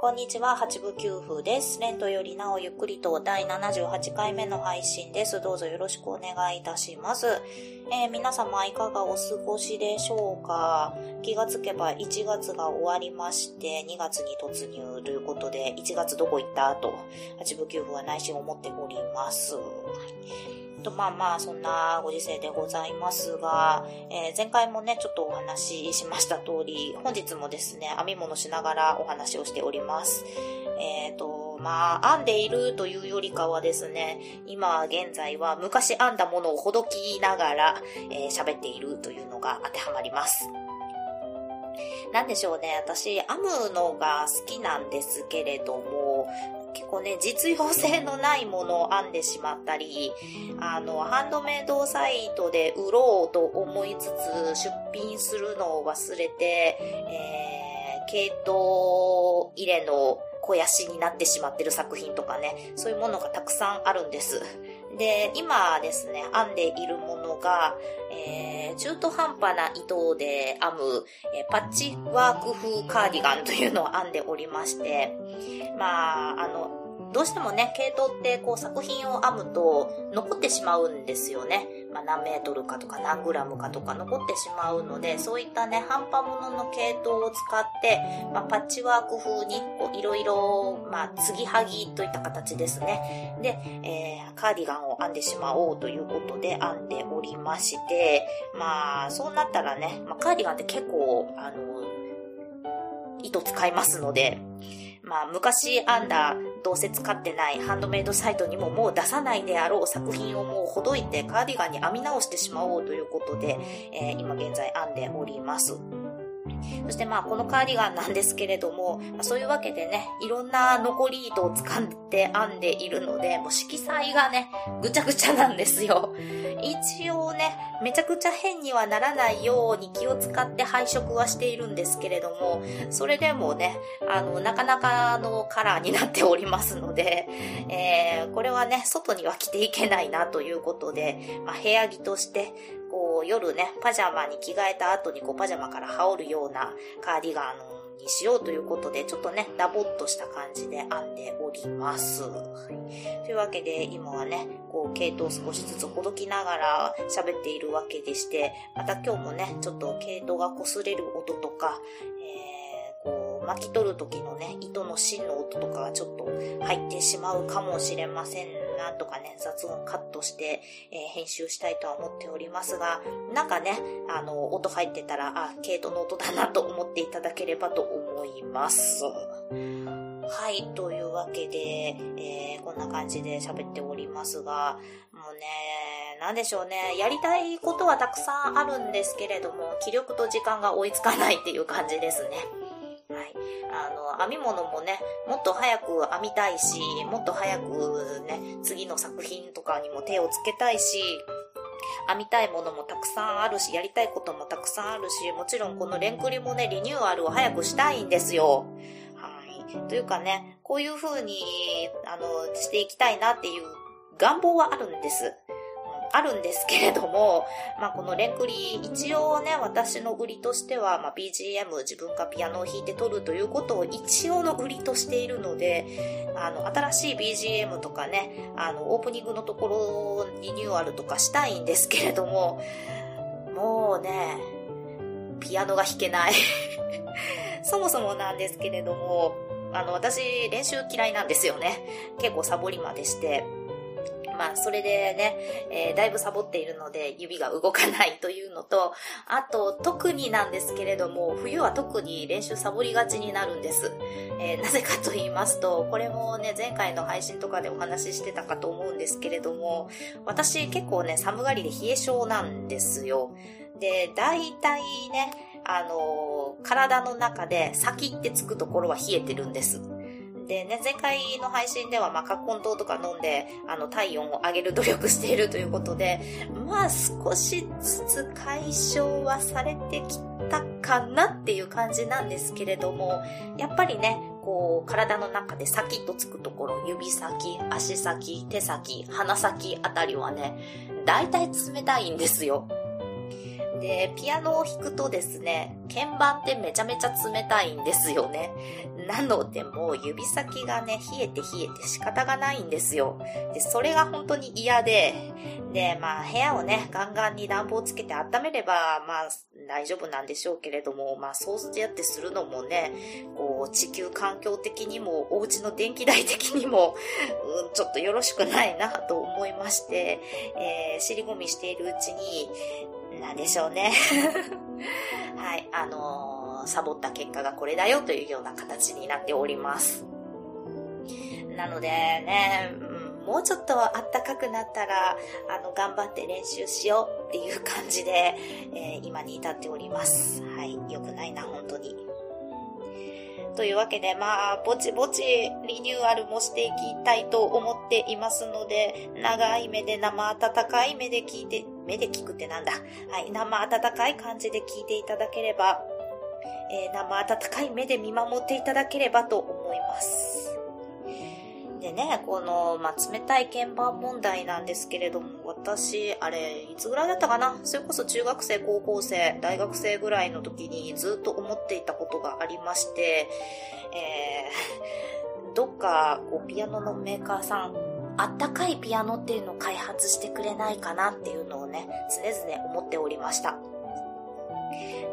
こんにちは、八部九夫です。レントよりなおゆっくりと第78回目の配信です。どうぞよろしくお願いいたします。えー、皆様いかがお過ごしでしょうか？気がつけば1月が終わりまして、2月に突入ということで、1月どこ行った？と、八部九夫は内心思っております。と、まあまあ、そんなご時世でございますが、えー、前回もね、ちょっとお話ししました通り、本日もですね、編み物しながらお話をしております。えっ、ー、と、まあ、編んでいるというよりかはですね、今現在は昔編んだものをほどきながら、えー、喋っているというのが当てはまります。なんでしょうね、私、編むのが好きなんですけれども、結構ね、実用性のないものを編んでしまったり、あの、ハンドメイドサイトで売ろうと思いつつ出品するのを忘れて、えー、系統入れの肥やしになってしまってる作品とかね、そういうものがたくさんあるんです。で、今ですね、編んでいるものが、えー、中途半端な糸で編む、えー、パッチワーク風カーディガンというのを編んでおりまして、まあ、あの、どうしてもね、系統ってこう作品を編むと残ってしまうんですよね。まあ、何メートルかとか何グラムかとか残ってしまうので、そういったね、半端ものの系統を使って、まあ、パッチワーク風にいろいろ、まあ、継ぎはぎといった形ですね。で、えー、カーディガンを編んでしまおうということで編んでおりまして、まあ、そうなったらね、まあ、カーディガンって結構、あの、糸使いますので、まあ、昔編んだどうせ使ってないハンドメイドサイトにももう出さないであろう作品をもうほどいてカーディガンに編み直してしまおうということで、えー、今現在編んでおります。そしてまあこのカーディガンなんですけれども、ま、そういうわけでね、いろんな残り糸を使って編んでいるので、もう色彩がね、ぐちゃぐちゃなんですよ。一応ね、めちゃくちゃ変にはならないように気を使って配色はしているんですけれども、それでもね、あの、なかなかのカラーになっておりますので、えー、これはね、外には着ていけないなということで、まあ、部屋着として、こう夜ね、パジャマに着替えた後にこうパジャマから羽織るようなカーディガンにしようということで、ちょっとね、ダボっとした感じで編んでおります。はい、というわけで、今はね、こう、毛糸を少しずつほどきながら喋っているわけでして、また今日もね、ちょっと毛糸が擦れる音とか、えー、こう、巻き取る時のね、糸の芯の音とかがちょっと入ってしまうかもしれませんなんとかね、雑音カットして、えー、編集したいとは思っておりますが、なんかね、あの、音入ってたら、あ、ケイトの音だなと思っていただければと思います。はい、というわけで、えー、こんな感じで喋っておりますが、もうね、なんでしょうね、やりたいことはたくさんあるんですけれども、気力と時間が追いつかないっていう感じですね。はい。あの、編み物もね、もっと早く編みたいし、もっと早くね、次の作品とかにも手をつけたいし、編みたいものもたくさんあるし、やりたいこともたくさんあるし、もちろんこのレンクリもね、リニューアルを早くしたいんですよ。はい。というかね、こういう風に、あの、していきたいなっていう願望はあるんです。あるんですけれども、まあ、このレンクリ一応ね、私の売りとしては、まあ、BGM 自分がピアノを弾いて撮るということを一応の売りとしているので、あの、新しい BGM とかね、あの、オープニングのところリニューアルとかしたいんですけれども、もうね、ピアノが弾けない そもそもなんですけれども、あの、私、練習嫌いなんですよね。結構サボりまでして。まあ、それでね、えー、だいぶサボっているので、指が動かないというのと、あと、特になんですけれども、冬は特に練習サボりがちになるんです。えー、なぜかと言いますと、これもね、前回の配信とかでお話ししてたかと思うんですけれども、私結構ね、寒がりで冷え性なんですよ。で、大体ね、あのー、体の中で先ってつくところは冷えてるんです。でね、前回の配信では、まあ、カッコン糖とか飲んで、あの、体温を上げる努力しているということで、まあ、少しずつ解消はされてきたかなっていう感じなんですけれども、やっぱりね、こう、体の中で先とつくところ、指先、足先、手先、鼻先あたりはね、大体冷たいんですよ。で、ピアノを弾くとですね、鍵盤ってめちゃめちゃ冷たいんですよね。なのでもう指先がね、冷えて冷えて仕方がないんですよ。で、それが本当に嫌で、で、まあ部屋をね、ガンガンに暖房つけて温めれば、まあ大丈夫なんでしょうけれども、まあそうやってするのもね、こう地球環境的にも、お家の電気代的にも、うん、ちょっとよろしくないなと思いまして、えー、尻込みしているうちに、なんでしょうね。はい、あのー、サボった結果がこれだよというような形になっております。なのでね、もうちょっとあったかくなったら、あの、頑張って練習しようっていう感じで、えー、今に至っております。はい、良くないな、本当に。というわけで、まあ、ぼちぼちリニューアルもしていきたいと思っていますので、長い目で生温かい目で聞いて、目で聞くってなんだ。はい、生温かい感じで聞いていただければ、えー、生温かい目で見守っていただければと思います。でね、この、まあ、冷たい鍵盤問題なんですけれども、私、あれ、いつぐらいだったかな？それこそ中学生、高校生、大学生ぐらいの時にずっと思っていたことがありまして、えー、どっか、こう、ピアノのメーカーさん、あったかいピアノっていうのを開発してくれないかなっていうのをね、常々思っておりました。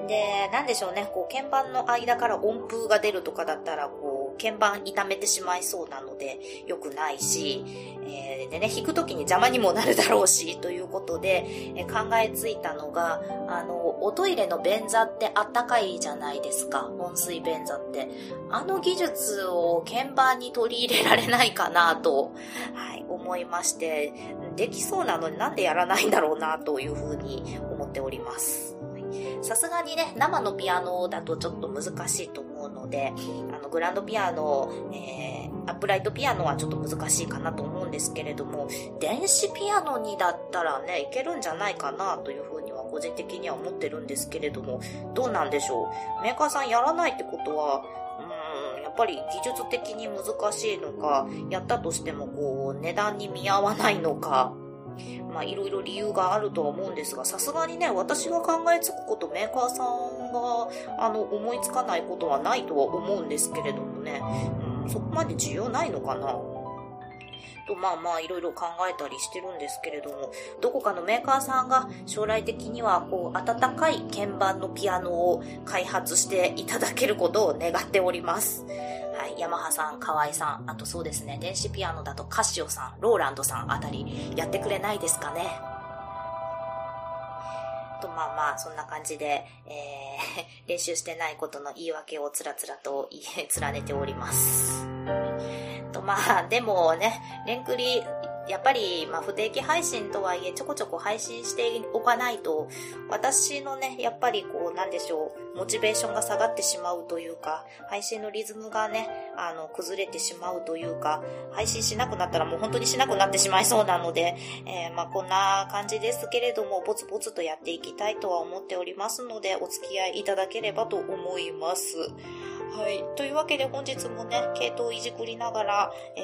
で、なんでしょうね、こう、鍵盤の間から音符が出るとかだったら、こう、鍵盤痛めてしまいそうなので、良くないし、えー、でね、弾くときに邪魔にもなるだろうし、ということで、えー、考えついたのが、あの、おトイレの便座ってあったかいじゃないですか、温水便座って。あの技術を鍵盤に取り入れられないかなと、はい、思いまして、できそうなのになんでやらないんだろうな、というふうに思っております。さすがにね、生のピアノだとちょっと難しいと思うので、あの、グランドピアノ、えー、アップライトピアノはちょっと難しいかなと思うんですけれども、電子ピアノにだったらね、いけるんじゃないかなというふうには個人的には思ってるんですけれども、どうなんでしょう？メーカーさんやらないってことは、うん、やっぱり技術的に難しいのか、やったとしてもこう、値段に見合わないのか、まあいろいろ理由があるとは思うんですが、さすがにね、私が考えつくことメーカーさんが、あの、思いつかないことはないとは思うんですけれどもね、うん、そこまで需要ないのかな？と、まあまあいろいろ考えたりしてるんですけれども、どこかのメーカーさんが将来的にはこう温かい鍵盤のピアノを開発していただけることを願っております。はい、ヤマハさん、河合さん、あとそうですね、電子ピアノだとカシオさん、ローランドさんあたりやってくれないですかね。と、まあまあ、そんな感じで、えー、練習してないことの言い訳をつらつらと言え連ねております。と、まあ、でもね、レンクリやっぱり、まあ、不定期配信とはいえ、ちょこちょこ配信しておかないと、私のね、やっぱりこう、なんでしょう、モチベーションが下がってしまうというか、配信のリズムがね、あの、崩れてしまうというか、配信しなくなったらもう本当にしなくなってしまいそうなので、えー、まあ、こんな感じですけれども、ぼつぼつとやっていきたいとは思っておりますので、お付き合いいただければと思います。はい。というわけで本日もね、系統をいじくりながら、え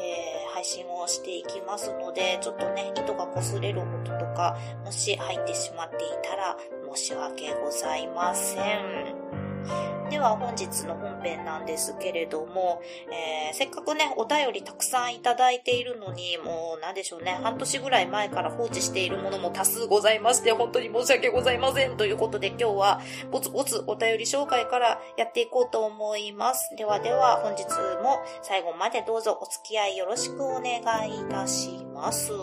ー、配信をしていきますので、ちょっとね、糸が擦れる音とか、もし入ってしまっていたら、申し訳ございません。では本日の本編なんですけれども、えー、せっかくね、お便りたくさんいただいているのに、もうなんでしょうね、半年ぐらい前から放置しているものも多数ございまして、本当に申し訳ございません。ということで今日は、ぼつぼつお便り紹介からやっていこうと思います。ではでは本日も最後までどうぞお付き合いよろしくお願いいたします。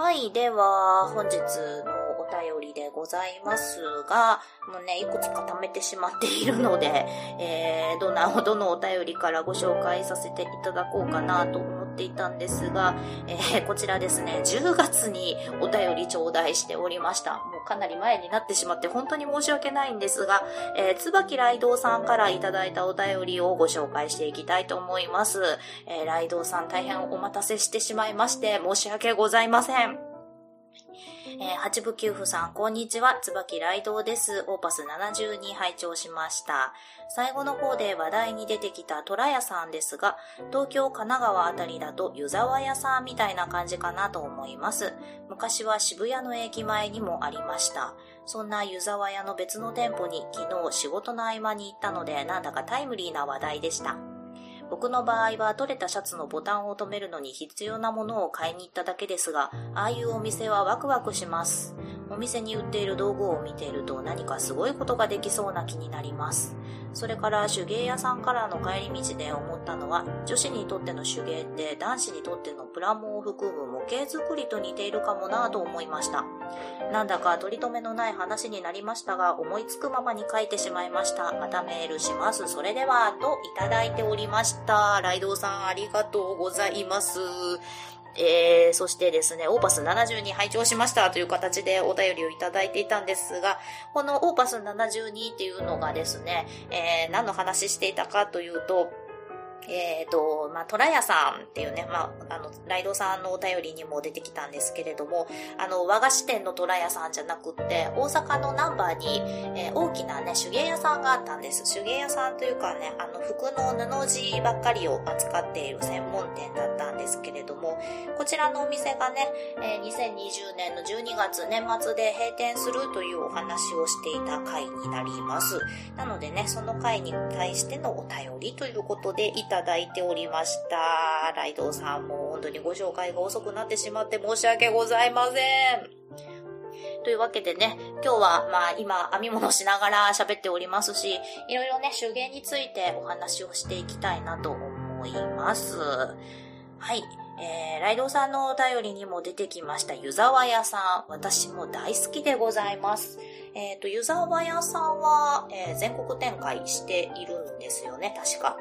はい。では、本日のお便りでございますが、もうね、いくつか貯めてしまっているので、えー、どな、どのお便りからご紹介させていただこうかなと思っていたんですが、えー、こちらですね、10月にお便り頂戴しておりました。かなり前になってしまって本当に申し訳ないんですが、えー、椿雷道さんからいただいたお便りをご紹介していきたいと思います。えー、雷道さん大変お待たせしてしまいまして申し訳ございません。えー、八部九夫さん、こんにちは。椿ライドウです。オーパス72拝聴しました。最後の方で話題に出てきた虎屋さんですが、東京、神奈川あたりだと湯沢屋さんみたいな感じかなと思います。昔は渋谷の駅前にもありました。そんな湯沢屋の別の店舗に昨日仕事の合間に行ったのでなんだかタイムリーな話題でした。僕の場合は取れたシャツのボタンを止めるのに必要なものを買いに行っただけですが、ああいうお店はワクワクします。お店に売っている道具を見ていると何かすごいことができそうな気になります。それから手芸屋さんからの帰り道で思ったのは、女子にとっての手芸って男子にとってのプラモを含む模型作りと似ているかもなぁと思いました。なんだか取り留めのない話になりましたが、思いつくままに書いてしまいました。またメールします。それでは、といただいておりました。ライドウさんありがとうございます。えー、そしてですね、オーパス72拝聴しましたという形でお便りをいただいていたんですが、このオーパス72っていうのがですね、えー、何の話していたかというと、えっ、ー、と、まあ、トラヤさんっていうね、まあ、あの、ライドさんのお便りにも出てきたんですけれども、あの、和菓子店のトラヤさんじゃなくって、大阪のナンバーに、えー、大きなね、手芸屋さんがあったんです。手芸屋さんというかね、あの、服の布地ばっかりを扱っている専門店だったんですけれども、こちらのお店がね、えー、2020年の12月年末で閉店するというお話をしていた回になります。なのでね、その回に対してのお便りということでいたただいておりました。ライドさんも本当にご紹介が遅くなってしまって申し訳ございません。というわけでね、今日はまあ今編み物しながら喋っておりますし、いろいろね、手芸についてお話をしていきたいなと思います。はい。えー、ライドさんのお便りにも出てきました湯沢屋さん。私も大好きでございます。えっ、ー、と、湯沢屋さんは、えー、全国展開しているんですよね、確か。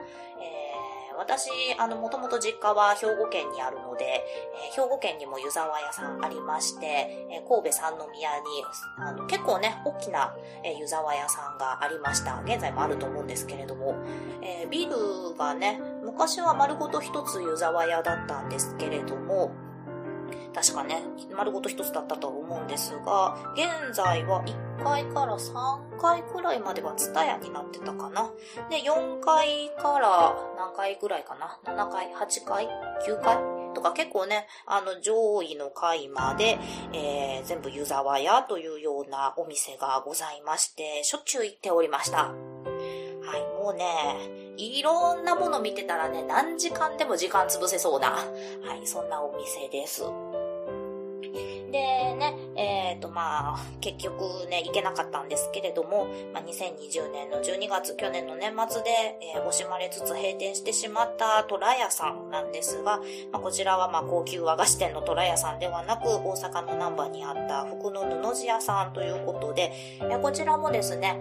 私、あの、もともと実家は兵庫県にあるので、えー、兵庫県にも湯沢屋さんありまして、えー、神戸三宮に、あの、結構ね、大きな、え、湯沢屋さんがありました。現在もあると思うんですけれども、えビルがね、昔は丸ごと一つ湯沢屋だったんですけれども、確かね、丸ごと一つだったと思うんですが、現在は1階から3階くらいまではツタヤになってたかな。で、4階から何階くらいかな ?7 階、8階、9階とか結構ね、あの上位の階まで、えー、全部湯沢屋というようなお店がございまして、しょっちゅう行っておりました。はい、もうね、いろんなもの見てたらね、何時間でも時間潰せそうな、はい、そんなお店です。っ、とまあ、結局ね、行けなかったんですけれども、まあ、2020年の12月、去年の年末で、えー、惜しまれつつ閉店してしまったトラヤさんなんですが、まあ、こちらはまあ高級和菓子店のトラヤさんではなく、大阪の南波にあった服の布地屋さんということで、えー、こちらもですね、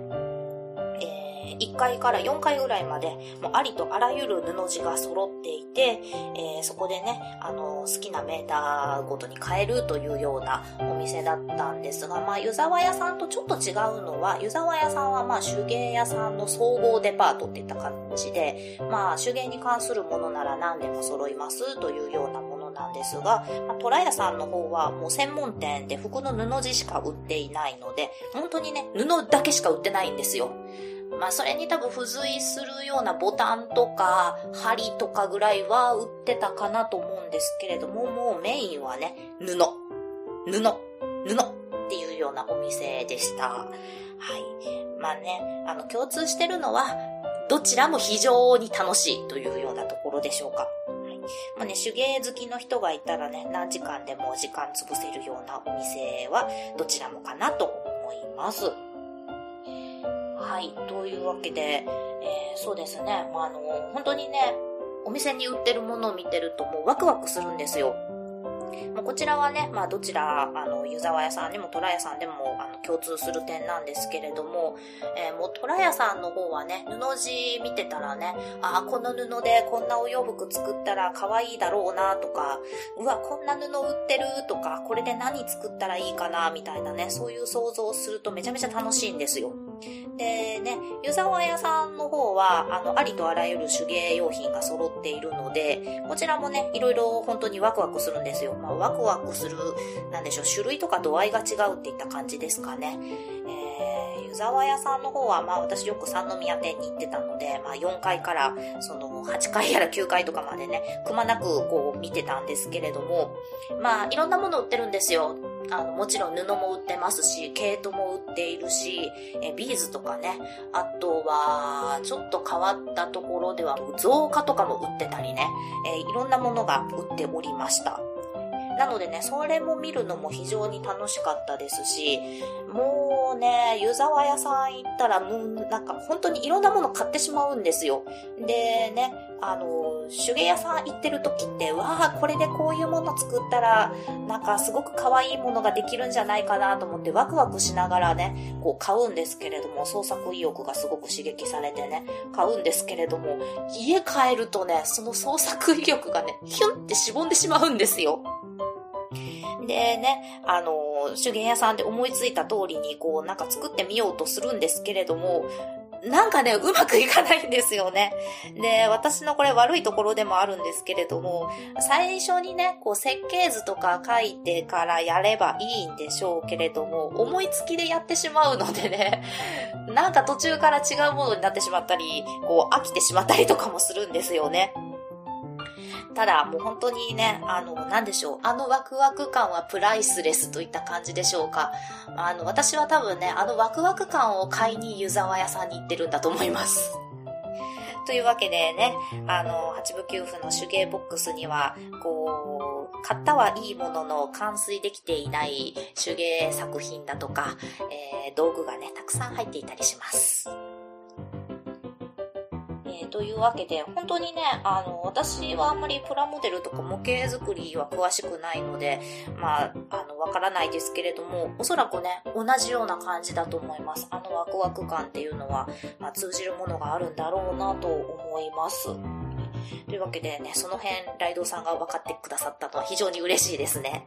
1階から4階ぐらいまで、もうありとあらゆる布地が揃っていて、えー、そこでね、あの、好きなメーターごとに買えるというようなお店だったんですが、まあ、湯沢屋さんとちょっと違うのは、湯沢屋さんはまあ、手芸屋さんの総合デパートっていった感じで、まあ、手芸に関するものなら何でも揃いますというようなものなんですが、まあ、トラヤさんの方はもう専門店で服の布地しか売っていないので、本当にね、布だけしか売ってないんですよ。まあそれに多分付随するようなボタンとか針とかぐらいは売ってたかなと思うんですけれども、もうメインはね、布、布、布っていうようなお店でした。はい。まあね、あの共通してるのは、どちらも非常に楽しいというようなところでしょうか。まあね、手芸好きの人がいたらね、何時間でも時間潰せるようなお店はどちらもかなと思います。はい。というわけで、えー、そうですね。まあ、あの、本当にね、お店に売ってるものを見てるともうワクワクするんですよ。まあ、こちらはね、まあ、どちら、あの、湯沢屋さんでも虎屋さんでも、あの、共通する点なんですけれども、えー、もう虎屋さんの方はね、布地見てたらね、ああ、この布でこんなお洋服作ったら可愛いだろうなとか、うわ、こんな布売ってるとか、これで何作ったらいいかなみたいなね、そういう想像をするとめちゃめちゃ楽しいんですよ。でね、湯沢屋さんの方は、あの、ありとあらゆる手芸用品が揃っているので、こちらもね、いろいろ本当にワクワクするんですよ。まあ、ワクワクする、なんでしょう、種類とか度合いが違うっていった感じですかね。えー湯沢屋さんの方は、まあ私よく三宮店に行ってたので、まあ4階からその8階やら9階とかまでね、くまなくこう見てたんですけれども、まあいろんなもの売ってるんですよ。あの、もちろん布も売ってますし、毛糸も売っているし、えビーズとかね、あとは、ちょっと変わったところでは、造花とかも売ってたりね、えいろんなものが売っておりました。なのでね、それも見るのも非常に楽しかったですし、もうね、湯沢屋さん行ったらもうなんか本当にいろんなもの買ってしまうんですよ。でね、あの、手芸屋さん行ってる時って、わあ、これでこういうもの作ったら、なんかすごく可愛いものができるんじゃないかなと思ってワクワクしながらね、こう買うんですけれども、創作意欲がすごく刺激されてね、買うんですけれども、家帰るとね、その創作意欲がね、ヒュンってしぼんでしまうんですよ。でね、あの、手芸屋さんで思いついた通りに、こう、なんか作ってみようとするんですけれども、なんかね、うまくいかないんですよね。で、私のこれ悪いところでもあるんですけれども、最初にね、こう設計図とか書いてからやればいいんでしょうけれども、思いつきでやってしまうのでね、なんか途中から違うものになってしまったり、こう飽きてしまったりとかもするんですよね。ただ、もう本当にね、あの、なんでしょう。あのワクワク感はプライスレスといった感じでしょうか。あの、私は多分ね、あのワクワク感を買いに湯沢屋さんに行ってるんだと思います。というわけでね、あの、八部九夫の手芸ボックスには、こう、買ったはいいものの完遂できていない手芸作品だとか、えー、道具がね、たくさん入っていたりします。というわけで、本当にね、あの、私はあんまりプラモデルとか模型作りは詳しくないので、まあ、の、わからないですけれども、おそらくね、同じような感じだと思います。あのワクワク感っていうのは、まあ、通じるものがあるんだろうなと思います。というわけでね、その辺、ライドさんが分かってくださったのは非常に嬉しいですね。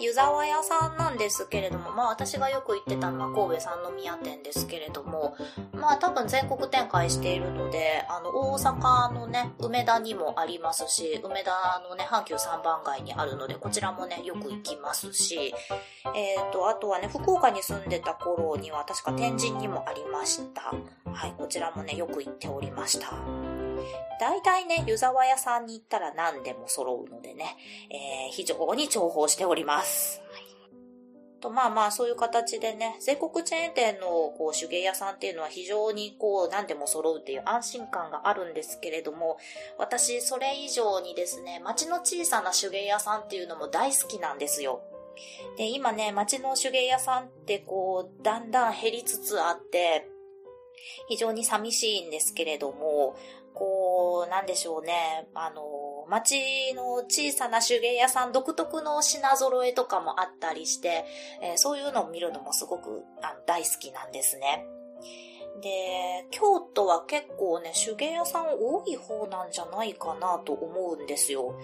湯沢屋さんなんですけれども、まあ私がよく行ってたのは神戸三宮店ですけれども、まあ多分全国展開しているので、あの大阪のね、梅田にもありますし、梅田のね、阪急三番街にあるので、こちらもね、よく行きますし、えっ、ー、と、あとはね、福岡に住んでた頃には確か天神にもありました。はい、こちらもね、よく行っておりました。大体ね、湯沢屋さんに行ったら何でも揃うのでね、えー、非常に重宝しております。と、まあまあ、そういう形でね、全国チェーン店のこう手芸屋さんっていうのは非常にこう何でも揃うっていう安心感があるんですけれども、私それ以上にですね、街の小さな手芸屋さんっていうのも大好きなんですよ。で、今ね、街の手芸屋さんってこう、だんだん減りつつあって、非常に寂しいんですけれども、こう、なんでしょうね、あの、街の小さな手芸屋さん独特の品揃えとかもあったりして、えー、そういうのを見るのもすごくあの大好きなんですね。で、京都は結構ね、手芸屋さん多い方なんじゃないかなと思うんですよ。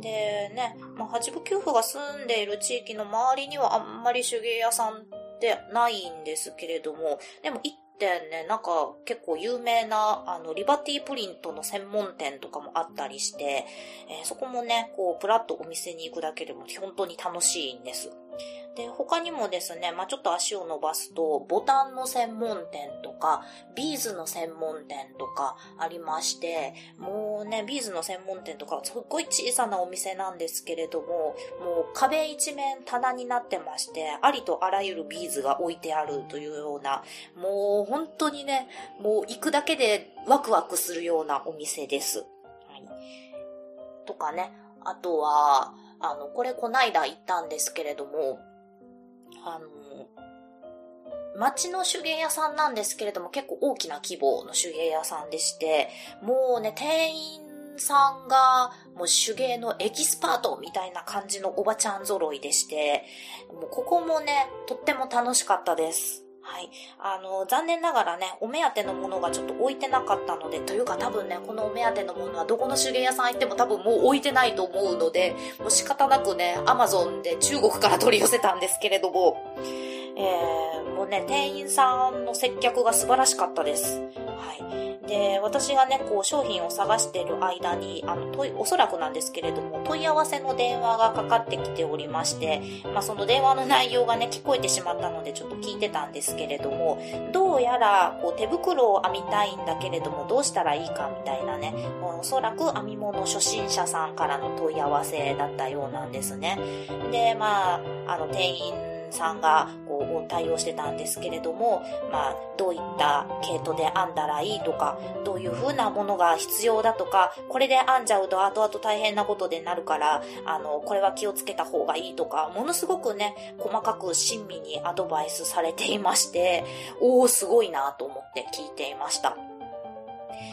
でね、まあ、八部九夫が住んでいる地域の周りにはあんまり手芸屋さんってないんですけれども、でも行っ店ね、なんか結構有名な、あの、リバティプリントの専門店とかもあったりして、えー、そこもね、こう、プラッとお店に行くだけでも本当に楽しいんです。で、他にもですね、まあ、ちょっと足を伸ばすと、ボタンの専門店とか、ビーズの専門店とかありまして、もうね、ビーズの専門店とか、すっごい小さなお店なんですけれども、もう壁一面棚になってまして、ありとあらゆるビーズが置いてあるというような、もう本当にね、もう行くだけでワクワクするようなお店です。はい。とかね、あとは、あの、これこないだ行ったんですけれども、あの、町の手芸屋さんなんですけれども結構大きな規模の手芸屋さんでして、もうね、店員さんがもう手芸のエキスパートみたいな感じのおばちゃん揃いでして、もうここもね、とっても楽しかったです。はい。あの、残念ながらね、お目当てのものがちょっと置いてなかったので、というか多分ね、このお目当てのものはどこの手芸屋さん行っても多分もう置いてないと思うので、もう仕方なくね、アマゾンで中国から取り寄せたんですけれども、えー、もうね、店員さんの接客が素晴らしかったです。で、私がね、こう商品を探してる間に、あの、問い、おそらくなんですけれども、問い合わせの電話がかかってきておりまして、まあその電話の内容がね、聞こえてしまったのでちょっと聞いてたんですけれども、どうやら、こう手袋を編みたいんだけれども、どうしたらいいかみたいなね、おそらく編み物初心者さんからの問い合わせだったようなんですね。で、まあ、あの、店員さんがこう対応してたんですけれども、まあ、どういった系統で編んだらいいとか、どういう風なものが必要だとか、これで編んじゃうと後々大変なことでなるから、あの、これは気をつけた方がいいとか、ものすごくね、細かく親身にアドバイスされていまして、おー、すごいなと思って聞いていました。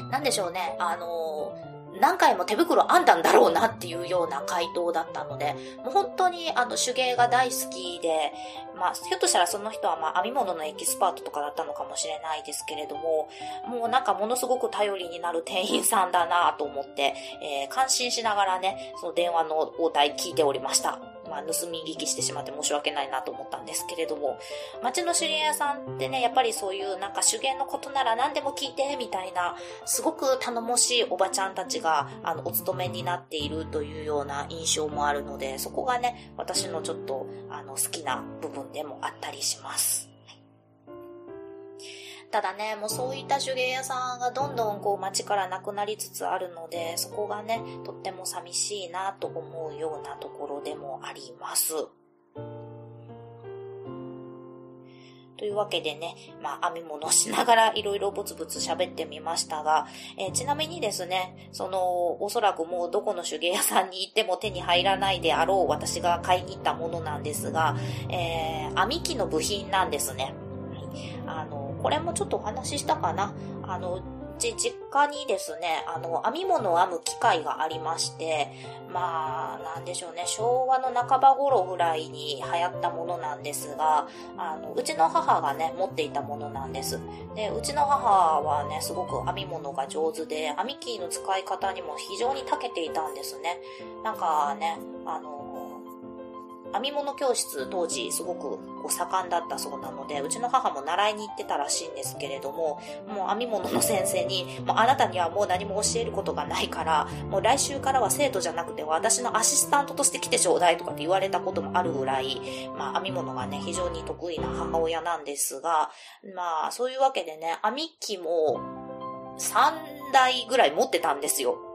なんでしょうね、あのー何回も手袋編んだんだろうなっていうような回答だったので、もう本当にあの手芸が大好きで、まあ、ひょっとしたらその人はまあ編み物のエキスパートとかだったのかもしれないですけれども、もうなんかものすごく頼りになる店員さんだなと思って、えー、感心しながらね、その電話の応対聞いておりました。まあ、盗み聞きしてしまって申し訳ないなと思ったんですけれども、町の知り合いさんってね、やっぱりそういうなんか手芸のことなら何でも聞いて、みたいな、すごく頼もしいおばちゃんたちが、あの、お勤めになっているというような印象もあるので、そこがね、私のちょっと、あの、好きな部分でもあったりします。ただね、もうそういった手芸屋さんがどんどんこう街からなくなりつつあるので、そこがね、とっても寂しいなと思うようなところでもあります。というわけでね、まあ、編み物しながら いろいろブツブツ喋ってみましたが、えー、ちなみにですね、その、おそらくもうどこの手芸屋さんに行っても手に入らないであろう私が買いに行ったものなんですが、えー、編み機の部品なんですね。あの、これもちょっとお話ししたかな。あの、ち、実家にですね、あの、編み物を編む機会がありまして、まあ、なんでしょうね、昭和の半ば頃ぐらいに流行ったものなんですが、あの、うちの母がね、持っていたものなんです。で、うちの母はね、すごく編み物が上手で、編み機の使い方にも非常に長けていたんですね。なんかね、あの、編み物教室当時すごく盛んだったそうなので、うちの母も習いに行ってたらしいんですけれども、もう編み物の先生に、もうあなたにはもう何も教えることがないから、もう来週からは生徒じゃなくて私のアシスタントとして来てちょうだいとかって言われたこともあるぐらい、まあ編み物がね、非常に得意な母親なんですが、まあそういうわけでね、編み機も3台ぐらい持ってたんですよ。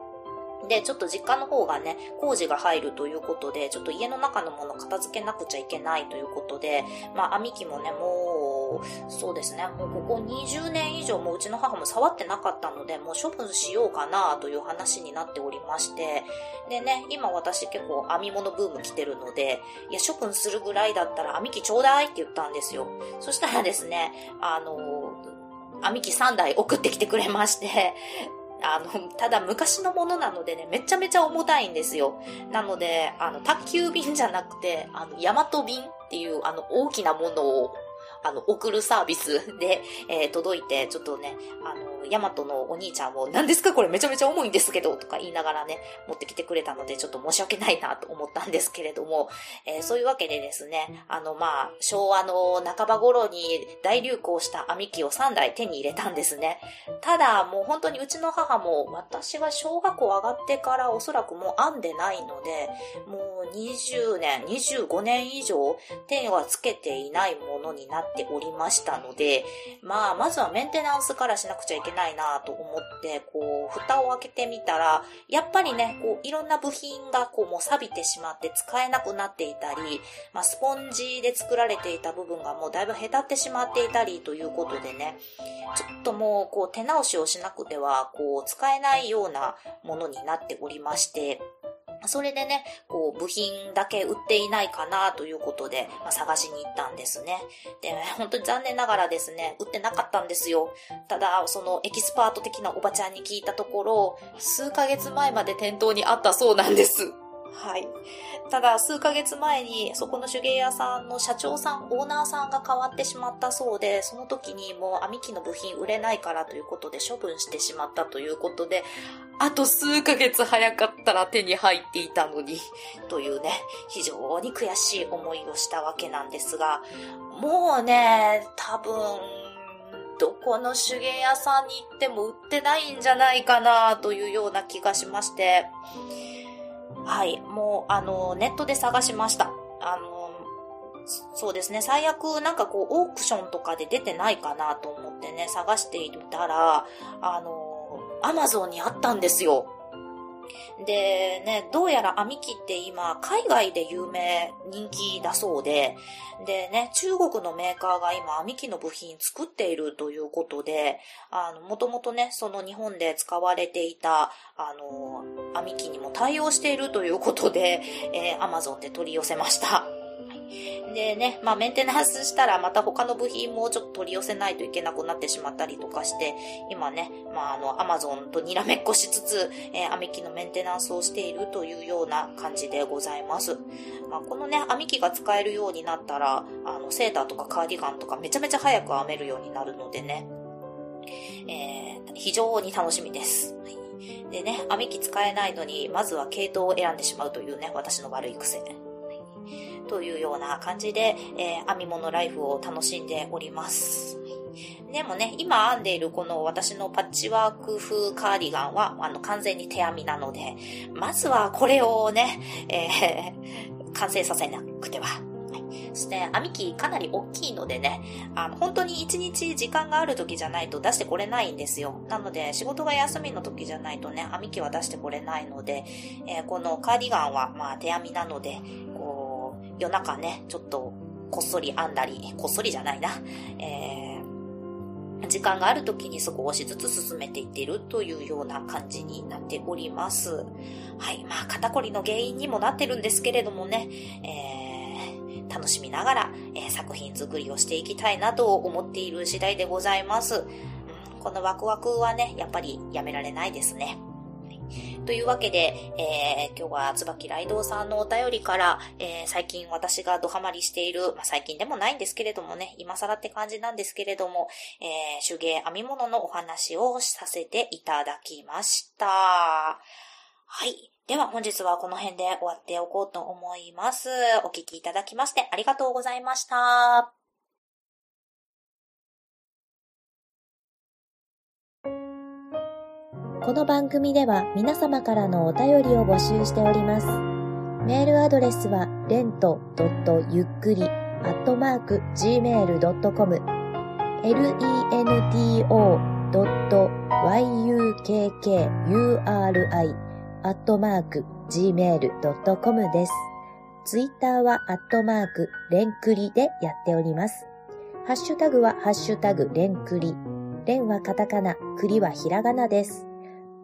で、ちょっと実家の方がね、工事が入るということで、ちょっと家の中のもの片付けなくちゃいけないということで、まあ、編み機もね、もう、そうですね、もうここ20年以上もうちの母も触ってなかったので、もう処分しようかなという話になっておりまして、でね、今私結構編み物ブーム来てるので、いや、処分するぐらいだったら編み機ちょうだいって言ったんですよ。そしたらですね、あの、編み機3台送ってきてくれまして、あの、ただ昔のものなのでね、めちゃめちゃ重たいんですよ。なので、あの、宅急便じゃなくて、あの、ヤマト便っていう、あの、大きなものをあの、送るサービスで、えー、届いて、ちょっとね、あの、ヤマトのお兄ちゃんも、何ですかこれめちゃめちゃ重いんですけど、とか言いながらね、持ってきてくれたので、ちょっと申し訳ないなと思ったんですけれども、えー、そういうわけでですね、あの、まあ、昭和の半ば頃に大流行した編み機を3台手に入れたんですね。ただ、もう本当にうちの母も、私が小学校上がってからおそらくもう編んでないので、もう20年、25年以上手はつけていないものになっておりましたので、まあ、まずはメンテナンスからしなくちゃいけないなと思って、こう、蓋を開けてみたら、やっぱりね、こう、いろんな部品がこう、もう錆びてしまって使えなくなっていたり、まあ、スポンジで作られていた部分がもうだいぶへたってしまっていたりということでね、ちょっともう、こう、手直しをしなくては、こう、使えないようなものになっておりまして、それでね、こう、部品だけ売っていないかなということで、まあ、探しに行ったんですね。で、本当に残念ながらですね、売ってなかったんですよ。ただ、そのエキスパート的なおばちゃんに聞いたところ、数ヶ月前まで店頭にあったそうなんです。はい。ただ、数ヶ月前に、そこの手芸屋さんの社長さん、オーナーさんが変わってしまったそうで、その時にもう編み機の部品売れないからということで処分してしまったということで、あと数ヶ月早かったら手に入っていたのに、というね、非常に悔しい思いをしたわけなんですが、もうね、多分、どこの手芸屋さんに行っても売ってないんじゃないかなというような気がしまして、はい、もう、あの、ネットで探しました。あの、そうですね、最悪なんかこう、オークションとかで出てないかなと思ってね、探していたら、あの、アマゾンにあったんですよ。で、ね、どうやらアミキって今、海外で有名、人気だそうで、でね、中国のメーカーが今、アミキの部品作っているということで、あの、もともとね、その日本で使われていた、あの、アミキにも対応しているということで、えー、アマゾンで取り寄せました。でね、まあメンテナンスしたらまた他の部品もちょっと取り寄せないといけなくなってしまったりとかして、今ね、まああの、アマゾンとにらめっこしつつ、えー、編み機のメンテナンスをしているというような感じでございます。まあ、このね、編み機が使えるようになったら、あの、セーターとかカーディガンとかめちゃめちゃ早く編めるようになるのでね、えー、非常に楽しみです。でね、編み機使えないのに、まずは系統を選んでしまうというね、私の悪い癖。というような感じで、えー、編み物ライフを楽しんでおります。でもね、今編んでいるこの私のパッチワーク風カーディガンは、あの、完全に手編みなので、まずはこれをね、えー、完成させなくては。そして、編み機かなり大きいのでね、あの、本当に一日時間がある時じゃないと出してこれないんですよ。なので、仕事が休みの時じゃないとね、編み機は出してこれないので、えー、このカーディガンは、まあ、手編みなので、こう、夜中ね、ちょっと、こっそり編んだり、こっそりじゃないな、えー、時間がある時に少しずつ進めていっているというような感じになっております。はい。まあ、肩こりの原因にもなってるんですけれどもね、えー、楽しみながら、えー、作品作りをしていきたいなと思っている次第でございます。うん、このワクワクはね、やっぱりやめられないですね。というわけで、えー、今日は椿ライドウさんのお便りから、えー、最近私がドハマりしている、まあ、最近でもないんですけれどもね、今更って感じなんですけれども、え、手芸編み物のお話をさせていただきました。はい。では本日はこの辺で終わっておこうと思います。お聞きいただきましてありがとうございました。この番組では皆様からのお便りを募集しております。メールアドレスは、レントゆっくり、アットマーク、gmail.com、lento.yukkuri、アットマーク、gmail.com です。ツイッターは、アットマーク、レンクリでやっております。ハッシュタグは、ハッシュタグ、レンクリ。レンはカタカナ、クリはひらがなです。